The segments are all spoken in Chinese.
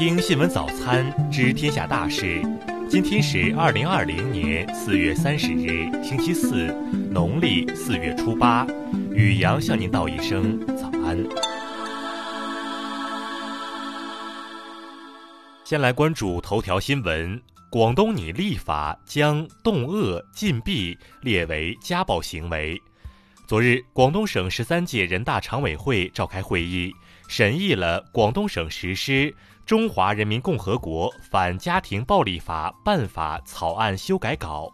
听新闻早餐知天下大事。今天是二零二零年四月三十日，星期四，农历四月初八。雨阳向您道一声早安。先来关注头条新闻：广东拟立法将动恶禁闭列为家暴行为。昨日，广东省十三届人大常委会召开会议，审议了广东省实施《中华人民共和国反家庭暴力法》办法草案修改稿。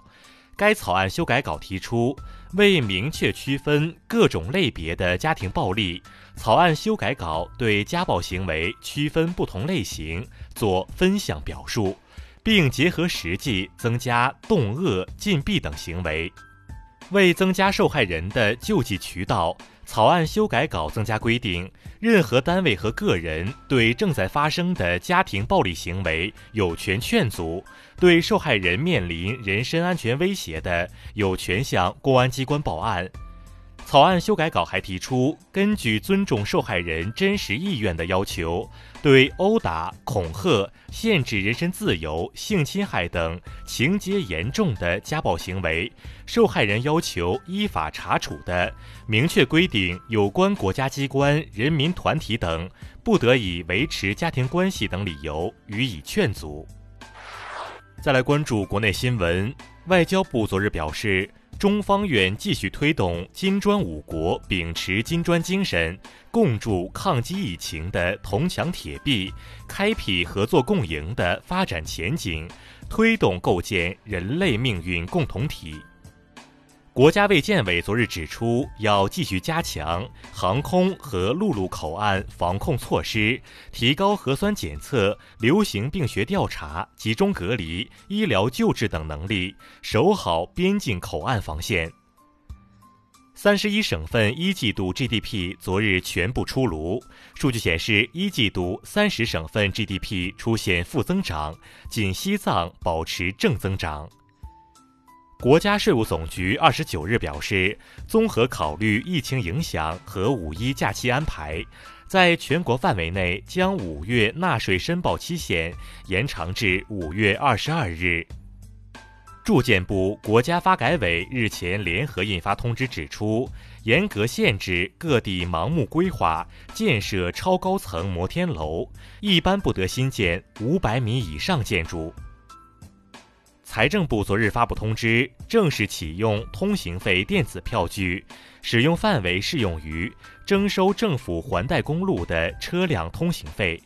该草案修改稿提出，为明确区分各种类别的家庭暴力，草案修改稿对家暴行为区分不同类型做分项表述，并结合实际增加动恶禁闭等行为。为增加受害人的救济渠道，草案修改稿增加规定：任何单位和个人对正在发生的家庭暴力行为有权劝阻；对受害人面临人身安全威胁的，有权向公安机关报案。草案修改稿还提出，根据尊重受害人真实意愿的要求，对殴打、恐吓、限制人身自由、性侵害等情节严重的家暴行为，受害人要求依法查处的，明确规定有关国家机关、人民团体等不得以维持家庭关系等理由予以劝阻。再来关注国内新闻，外交部昨日表示。中方愿继续推动金砖五国秉持金砖精神，共筑抗击疫情的铜墙铁壁，开辟合作共赢的发展前景，推动构建人类命运共同体。国家卫健委昨日指出，要继续加强航空和陆路口岸防控措施，提高核酸检测、流行病学调查、集中隔离、医疗救治等能力，守好边境口岸防线。三十一省份一季度 GDP 昨日全部出炉，数据显示，一季度三十省份 GDP 出现负增长，仅西藏保持正增长。国家税务总局二十九日表示，综合考虑疫情影响和五一假期安排，在全国范围内将五月纳税申报期限延长至五月二十二日。住建部、国家发改委日前联合印发通知，指出，严格限制各地盲目规划建设超高层摩天楼，一般不得新建五百米以上建筑。财政部昨日发布通知，正式启用通行费电子票据，使用范围适用于征收政府还贷公路的车辆通行费。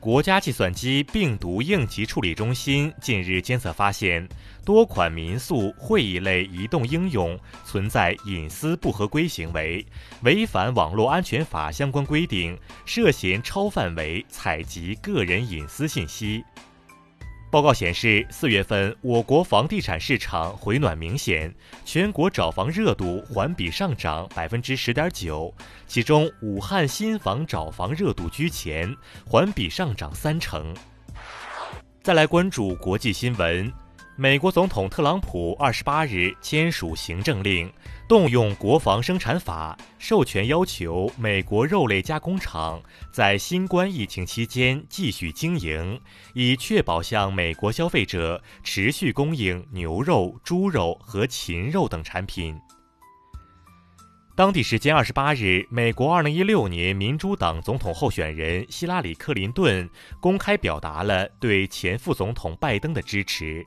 国家计算机病毒应急处理中心近日监测发现，多款民宿会议类移动应用存在隐私不合规行为，违反网络安全法相关规定，涉嫌超范围采集个人隐私信息。报告显示，四月份我国房地产市场回暖明显，全国找房热度环比上涨百分之十点九，其中武汉新房找房热度居前，环比上涨三成。再来关注国际新闻。美国总统特朗普二十八日签署行政令，动用国防生产法，授权要求美国肉类加工厂在新冠疫情期间继续经营，以确保向美国消费者持续供应牛肉、猪肉和禽肉等产品。当地时间二十八日，美国二零一六年民主党总统候选人希拉里·克林顿公开表达了对前副总统拜登的支持。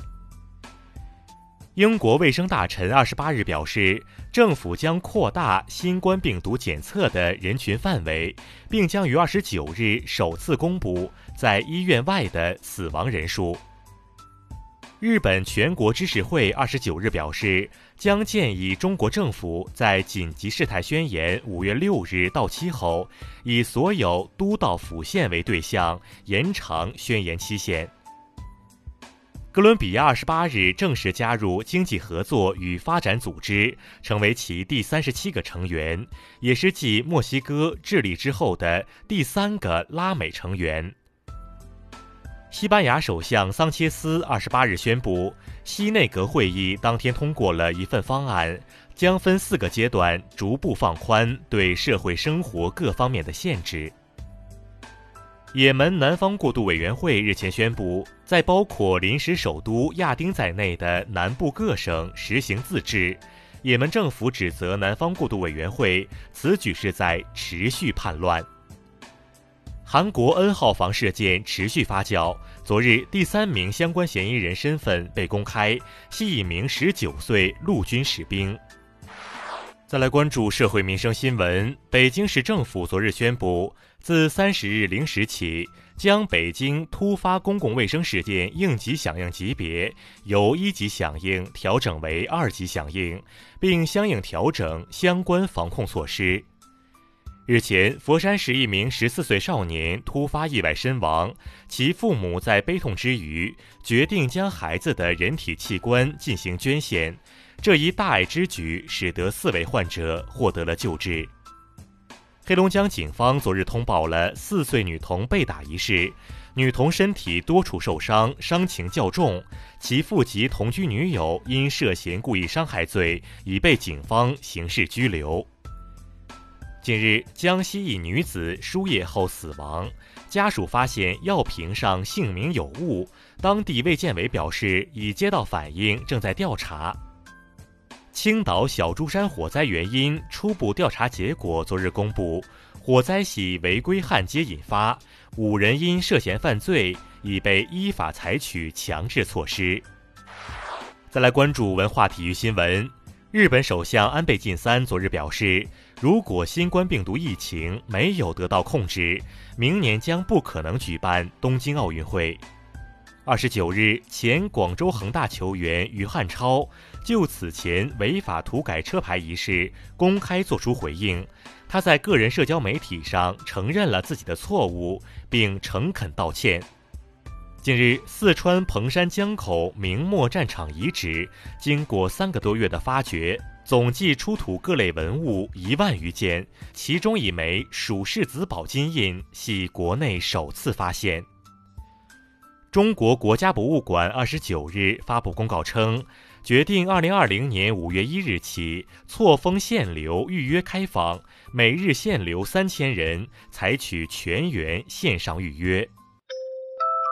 英国卫生大臣二十八日表示，政府将扩大新冠病毒检测的人群范围，并将于二十九日首次公布在医院外的死亡人数。日本全国知事会二十九日表示，将建议中国政府在紧急事态宣言五月六日到期后，以所有都道府县为对象，延长宣言期限。哥伦比亚二十八日正式加入经济合作与发展组织，成为其第三十七个成员，也是继墨西哥、智利之后的第三个拉美成员。西班牙首相桑切斯二十八日宣布，西内阁会议当天通过了一份方案，将分四个阶段逐步放宽对社会生活各方面的限制。也门南方过渡委员会日前宣布，在包括临时首都亚丁在内的南部各省实行自治。也门政府指责南方过渡委员会此举是在持续叛乱。韩国 N 号房事件持续发酵，昨日第三名相关嫌疑人身份被公开，系一名十九岁陆军士兵。再来关注社会民生新闻，北京市政府昨日宣布。自三十日零时起，将北京突发公共卫生事件应急响应级别由一级响应调整为二级响应，并相应调整相关防控措施。日前，佛山市一名十四岁少年突发意外身亡，其父母在悲痛之余，决定将孩子的人体器官进行捐献。这一大爱之举，使得四位患者获得了救治。黑龙江警方昨日通报了四岁女童被打一事，女童身体多处受伤，伤情较重，其父及同居女友因涉嫌故意伤害罪已被警方刑事拘留。近日，江西一女子输液后死亡，家属发现药瓶上姓名有误，当地卫健委表示已接到反映，正在调查。青岛小珠山火灾原因初步调查结果昨日公布，火灾系违规焊接引发，五人因涉嫌犯罪已被依法采取强制措施。再来关注文化体育新闻，日本首相安倍晋三昨日表示，如果新冠病毒疫情没有得到控制，明年将不可能举办东京奥运会。二十九日，前广州恒大球员于汉超就此前违法涂改车牌一事公开作出回应。他在个人社交媒体上承认了自己的错误，并诚恳道歉。近日，四川彭山江口明末战场遗址经过三个多月的发掘，总计出土各类文物一万余件，其中一枚蜀世子宝金印系国内首次发现。中国国家博物馆二十九日发布公告称，决定二零二零年五月一日起错峰限流预约开放，每日限流三千人，采取全员线上预约。